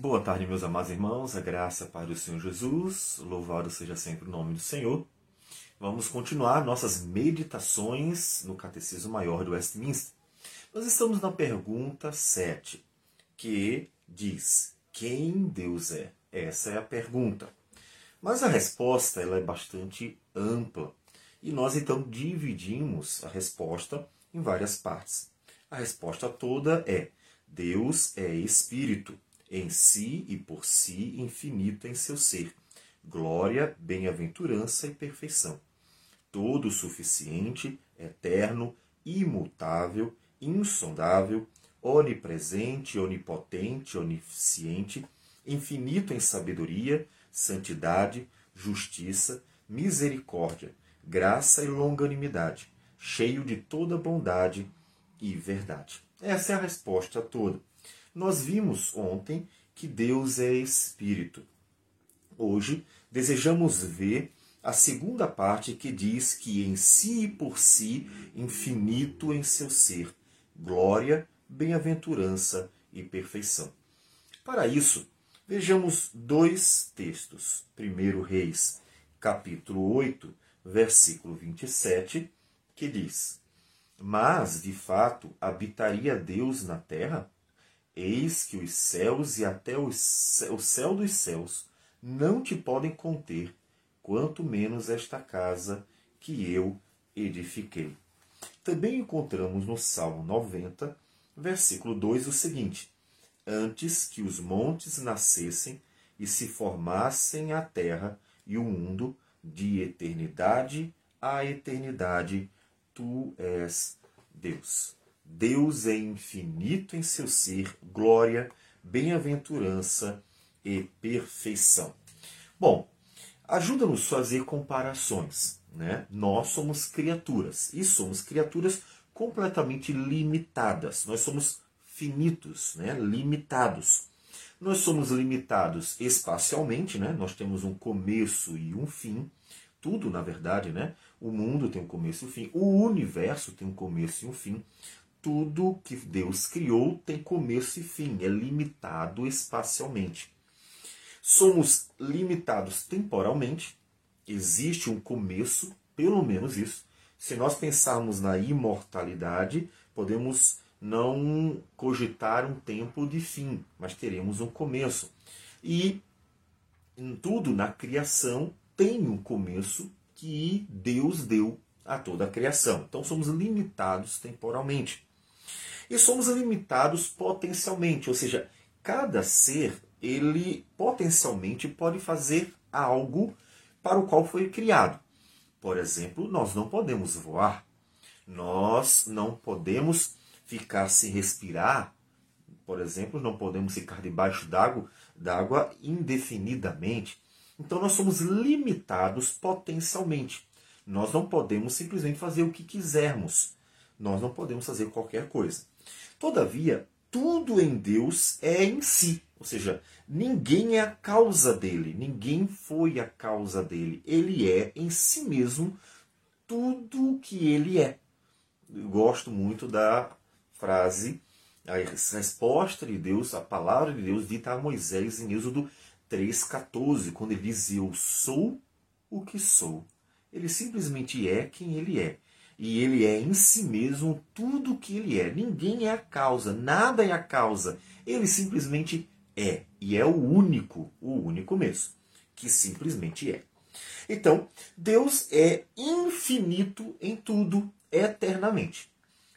Boa tarde, meus amados irmãos, a graça para o Senhor Jesus, louvado seja sempre o nome do Senhor. Vamos continuar nossas meditações no Catecismo Maior do Westminster. Nós estamos na pergunta 7, que diz: Quem Deus é? Essa é a pergunta. Mas a resposta ela é bastante ampla e nós então dividimos a resposta em várias partes. A resposta toda é: Deus é Espírito em si e por si infinito em seu ser. Glória, bem-aventurança e perfeição. Todo suficiente, eterno, imutável, insondável, onipresente, onipotente, onisciente, infinito em sabedoria, santidade, justiça, misericórdia, graça e longanimidade, cheio de toda bondade e verdade. Essa é a resposta toda. Nós vimos ontem que Deus é Espírito. Hoje desejamos ver a segunda parte que diz que em si e por si, infinito em seu ser, glória, bem-aventurança e perfeição. Para isso, vejamos dois textos. Primeiro Reis, capítulo 8, versículo 27, que diz: Mas, de fato, habitaria Deus na terra? Eis que os céus e até o céu dos céus não te podem conter, quanto menos esta casa que eu edifiquei. Também encontramos no Salmo 90, versículo 2, o seguinte: Antes que os montes nascessem e se formassem a terra e o mundo, de eternidade a eternidade, tu és Deus. Deus é infinito em seu ser, glória, bem-aventurança e perfeição. Bom, ajuda-nos a fazer comparações. Né? Nós somos criaturas e somos criaturas completamente limitadas. Nós somos finitos, né? limitados. Nós somos limitados espacialmente, né? nós temos um começo e um fim. Tudo, na verdade, né? O mundo tem um começo e um fim. O universo tem um começo e um fim tudo que Deus criou tem começo e fim, é limitado espacialmente. Somos limitados temporalmente, existe um começo, pelo menos isso. Se nós pensarmos na imortalidade, podemos não cogitar um tempo de fim, mas teremos um começo. E em tudo na criação tem um começo que Deus deu a toda a criação. Então somos limitados temporalmente. E somos limitados potencialmente, ou seja, cada ser ele potencialmente pode fazer algo para o qual foi criado. Por exemplo, nós não podemos voar, nós não podemos ficar sem respirar, por exemplo, não podemos ficar debaixo d'água, d'água indefinidamente. Então nós somos limitados potencialmente. Nós não podemos simplesmente fazer o que quisermos. Nós não podemos fazer qualquer coisa. Todavia, tudo em Deus é em si. Ou seja, ninguém é a causa dele, ninguém foi a causa dele. Ele é em si mesmo tudo o que ele é. Eu gosto muito da frase, a resposta de Deus, a palavra de Deus dita a Moisés em Êxodo 3,14, quando ele diz: Eu sou o que sou. Ele simplesmente é quem ele é. E ele é em si mesmo tudo o que ele é. Ninguém é a causa, nada é a causa. Ele simplesmente é. E é o único, o único mesmo, que simplesmente é. Então, Deus é infinito em tudo, eternamente.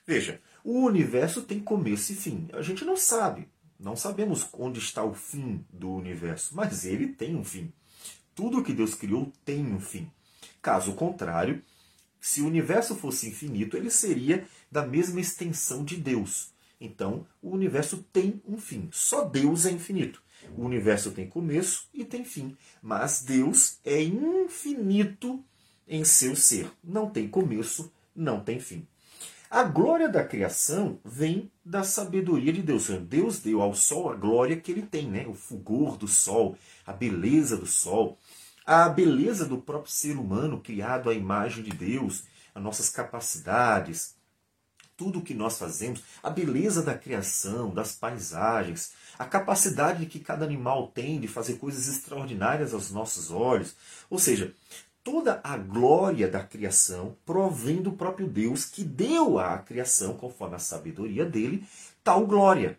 Veja, o universo tem começo e fim. A gente não sabe, não sabemos onde está o fim do universo, mas ele tem um fim. Tudo que Deus criou tem um fim. Caso contrário, se o universo fosse infinito, ele seria da mesma extensão de Deus. Então, o universo tem um fim. Só Deus é infinito. O universo tem começo e tem fim, mas Deus é infinito em seu ser. Não tem começo, não tem fim. A glória da criação vem da sabedoria de Deus. Deus deu ao sol a glória que ele tem, né? o fulgor do sol, a beleza do sol a beleza do próprio ser humano criado à imagem de Deus, as nossas capacidades, tudo o que nós fazemos, a beleza da criação, das paisagens, a capacidade que cada animal tem de fazer coisas extraordinárias aos nossos olhos. Ou seja, toda a glória da criação provém do próprio Deus que deu à criação, conforme a sabedoria dele, tal glória.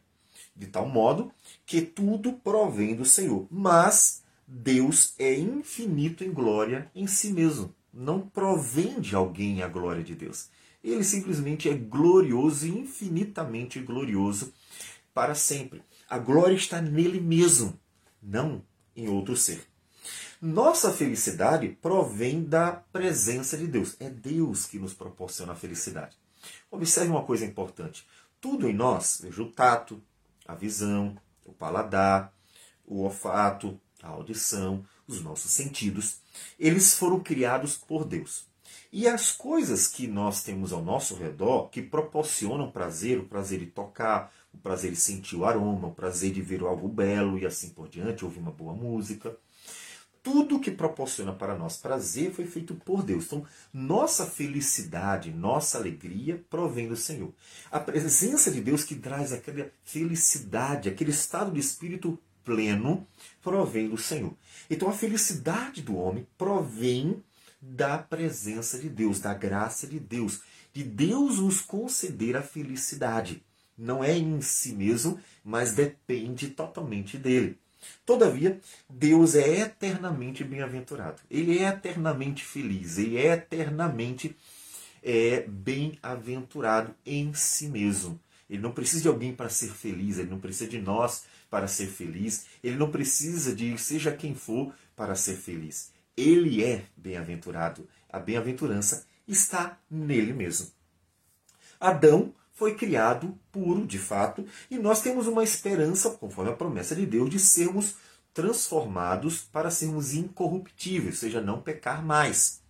De tal modo que tudo provém do Senhor. Mas Deus é infinito em glória em si mesmo. Não provém de alguém a glória de Deus. Ele simplesmente é glorioso e infinitamente glorioso para sempre. A glória está nele mesmo, não em outro ser. Nossa felicidade provém da presença de Deus. É Deus que nos proporciona a felicidade. Observe uma coisa importante. Tudo em nós, veja o tato, a visão, o paladar, o olfato, a audição, os nossos sentidos, eles foram criados por Deus. E as coisas que nós temos ao nosso redor, que proporcionam prazer, o prazer de tocar, o prazer de sentir o aroma, o prazer de ver algo belo e assim por diante, ouvir uma boa música, tudo que proporciona para nós prazer foi feito por Deus. Então, nossa felicidade, nossa alegria provém do Senhor. A presença de Deus que traz aquela felicidade, aquele estado de espírito pleno, provém do Senhor. Então, a felicidade do homem provém da presença de Deus, da graça de Deus, de Deus nos conceder a felicidade. Não é em si mesmo, mas depende totalmente dele. Todavia, Deus é eternamente bem-aventurado. Ele é eternamente feliz. Ele é eternamente é, bem-aventurado em si mesmo. Ele não precisa de alguém para ser feliz. Ele não precisa de nós para ser feliz. Ele não precisa de seja quem for para ser feliz. Ele é bem-aventurado. A bem-aventurança está nele mesmo. Adão foi criado puro, de fato, e nós temos uma esperança, conforme a promessa de Deus, de sermos transformados para sermos incorruptíveis, ou seja, não pecar mais.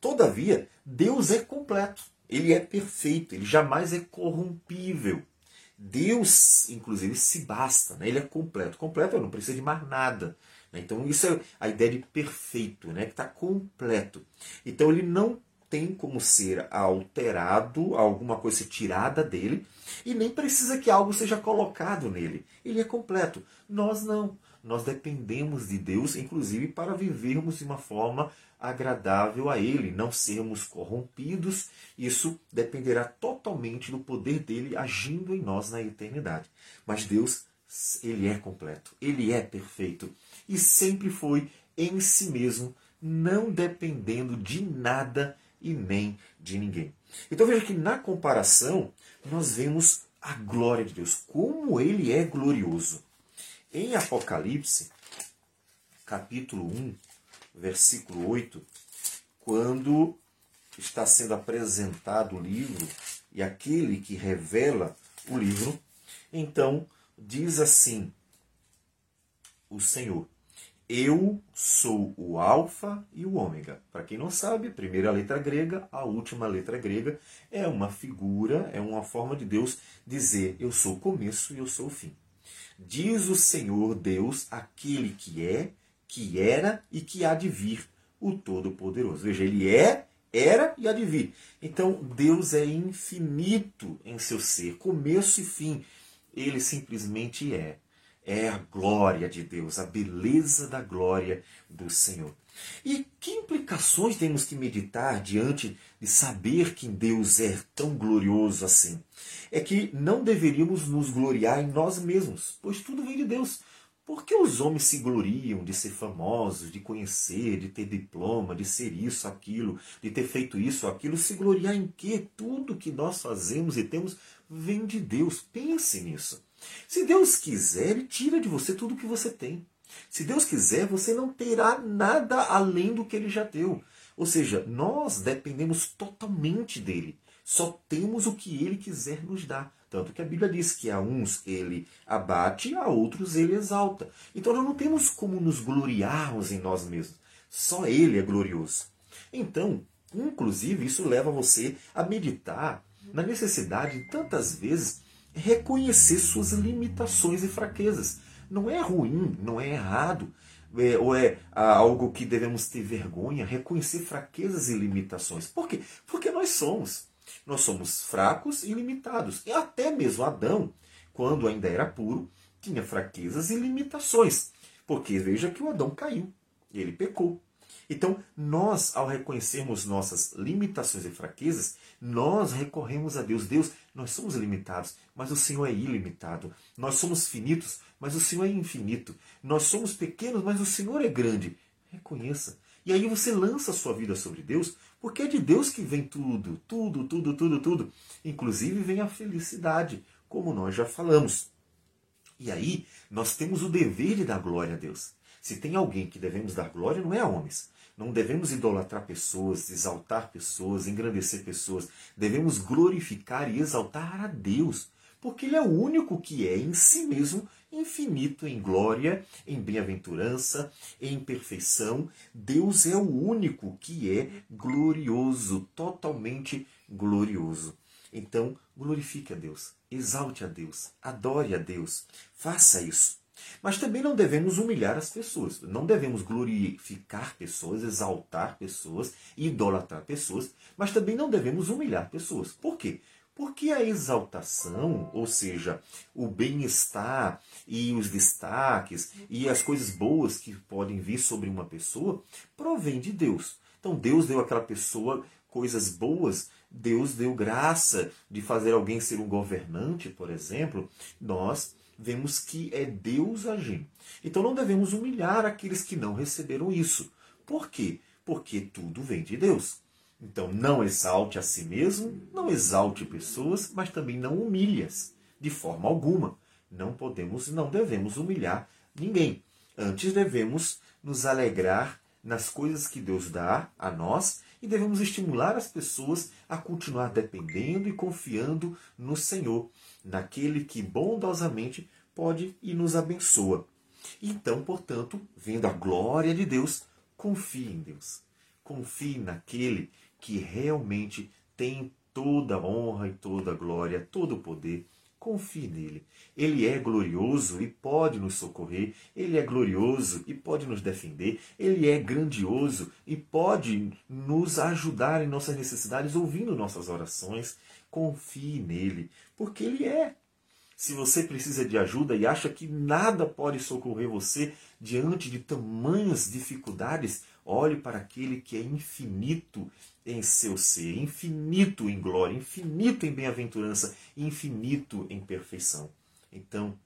Todavia, Deus é completo, ele é perfeito, ele jamais é corrompível. Deus, inclusive, se basta, né? ele é completo. Completo, não precisa de mais nada. Né? Então, isso é a ideia de perfeito, né? que está completo. Então, ele não tem como ser alterado, alguma coisa tirada dele, e nem precisa que algo seja colocado nele. Ele é completo. Nós não. Nós dependemos de Deus, inclusive para vivermos de uma forma agradável a Ele, não sermos corrompidos. Isso dependerá totalmente do poder dele agindo em nós na eternidade. Mas Deus, Ele é completo, Ele é perfeito e sempre foi em si mesmo, não dependendo de nada e nem de ninguém. Então veja que na comparação nós vemos a glória de Deus, como ele é glorioso. Em Apocalipse, capítulo 1, versículo 8, quando está sendo apresentado o livro e aquele que revela o livro, então diz assim o Senhor: eu sou o Alfa e o Ômega. Para quem não sabe, a primeira letra grega, a última letra grega, é uma figura, é uma forma de Deus dizer: Eu sou o começo e eu sou o fim. Diz o Senhor Deus, aquele que é, que era e que há de vir, o Todo-Poderoso. Veja, ele é, era e há de vir. Então, Deus é infinito em seu ser, começo e fim. Ele simplesmente é é a glória de Deus, a beleza da glória do Senhor. E que implicações temos que meditar diante de saber que Deus é tão glorioso assim? É que não deveríamos nos gloriar em nós mesmos, pois tudo vem de Deus. Por que os homens se gloriam de ser famosos, de conhecer, de ter diploma, de ser isso, aquilo, de ter feito isso, aquilo? Se gloriar em quê? Tudo que nós fazemos e temos vem de Deus. Pense nisso. Se Deus quiser, Ele tira de você tudo que você tem. Se Deus quiser, você não terá nada além do que Ele já deu. Ou seja, nós dependemos totalmente dele. Só temos o que Ele quiser nos dar. Tanto que a Bíblia diz que a uns Ele abate, a outros Ele exalta. Então nós não temos como nos gloriarmos em nós mesmos. Só Ele é glorioso. Então, inclusive, isso leva você a meditar na necessidade, tantas vezes, reconhecer suas limitações e fraquezas. Não é ruim, não é errado, é, ou é ah, algo que devemos ter vergonha, reconhecer fraquezas e limitações. Por quê? Porque nós somos. Nós somos fracos e limitados. E até mesmo Adão, quando ainda era puro, tinha fraquezas e limitações. Porque veja que o Adão caiu, ele pecou. Então, nós, ao reconhecermos nossas limitações e fraquezas, nós recorremos a Deus. Deus, nós somos limitados, mas o Senhor é ilimitado. Nós somos finitos, mas o Senhor é infinito. Nós somos pequenos, mas o Senhor é grande. Reconheça. E aí você lança a sua vida sobre Deus, porque é de Deus que vem tudo, tudo, tudo, tudo, tudo. Inclusive vem a felicidade, como nós já falamos. E aí nós temos o dever de dar glória a Deus. Se tem alguém que devemos dar glória, não é a homens. Não devemos idolatrar pessoas, exaltar pessoas, engrandecer pessoas. Devemos glorificar e exaltar a Deus, porque Ele é o único que é em si mesmo infinito em glória, em bem-aventurança, em perfeição. Deus é o único que é glorioso, totalmente glorioso. Então, glorifique a Deus, exalte a Deus, adore a Deus, faça isso. Mas também não devemos humilhar as pessoas, não devemos glorificar pessoas, exaltar pessoas, idolatrar pessoas, mas também não devemos humilhar pessoas. Por quê? Porque a exaltação, ou seja, o bem-estar e os destaques e as coisas boas que podem vir sobre uma pessoa, provém de Deus. Então Deus deu àquela pessoa coisas boas, Deus deu graça de fazer alguém ser um governante, por exemplo. Nós vemos que é Deus agindo. Então não devemos humilhar aqueles que não receberam isso. Por quê? Porque tudo vem de Deus. Então não exalte a si mesmo, não exalte pessoas, mas também não humilhas de forma alguma. Não podemos, não devemos humilhar ninguém. Antes devemos nos alegrar nas coisas que Deus dá a nós e devemos estimular as pessoas a continuar dependendo e confiando no Senhor naquele que bondosamente pode e nos abençoa. Então, portanto, vendo a glória de Deus, confie em Deus. Confie naquele que realmente tem toda a honra e toda a glória, todo o poder. Confie nele. Ele é glorioso e pode nos socorrer. Ele é glorioso e pode nos defender. Ele é grandioso e pode nos ajudar em nossas necessidades, ouvindo nossas orações. Confie nele, porque Ele é. Se você precisa de ajuda e acha que nada pode socorrer você diante de tamanhas dificuldades, olhe para aquele que é infinito em seu ser, infinito em glória, infinito em bem-aventurança, infinito em perfeição. Então,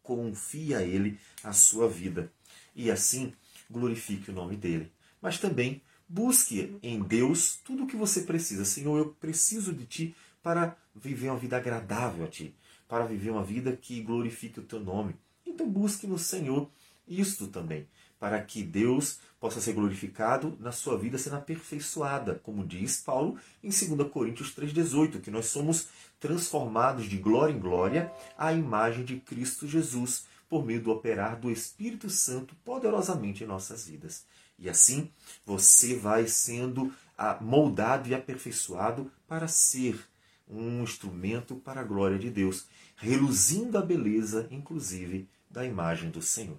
confie a Ele a sua vida e assim glorifique o nome dele. Mas também busque em Deus tudo o que você precisa. Senhor, eu preciso de Ti para viver uma vida agradável a Ti, para viver uma vida que glorifique o Teu nome. Então busque no Senhor isto também, para que Deus possa ser glorificado na sua vida sendo aperfeiçoada, como diz Paulo em 2 Coríntios 3,18, que nós somos transformados de glória em glória à imagem de Cristo Jesus, por meio do operar do Espírito Santo poderosamente em nossas vidas. E assim você vai sendo moldado e aperfeiçoado para ser um instrumento para a glória de Deus, reluzindo a beleza, inclusive, da imagem do Senhor.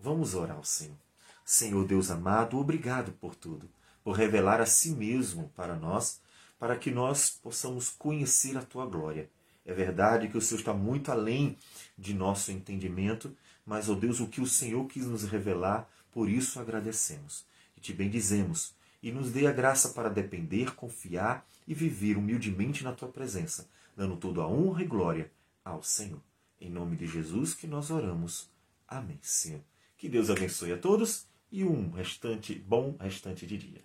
Vamos orar ao Senhor. Senhor Deus amado, obrigado por tudo, por revelar a si mesmo para nós, para que nós possamos conhecer a tua glória. É verdade que o Senhor está muito além de nosso entendimento, mas, ó oh Deus, o que o Senhor quis nos revelar, por isso agradecemos e te bendizemos e nos dê a graça para depender, confiar e viver humildemente na tua presença, dando toda a honra e glória ao Senhor. Em nome de Jesus que nós oramos. Amém, Senhor. Que Deus abençoe a todos e um restante bom restante de dia.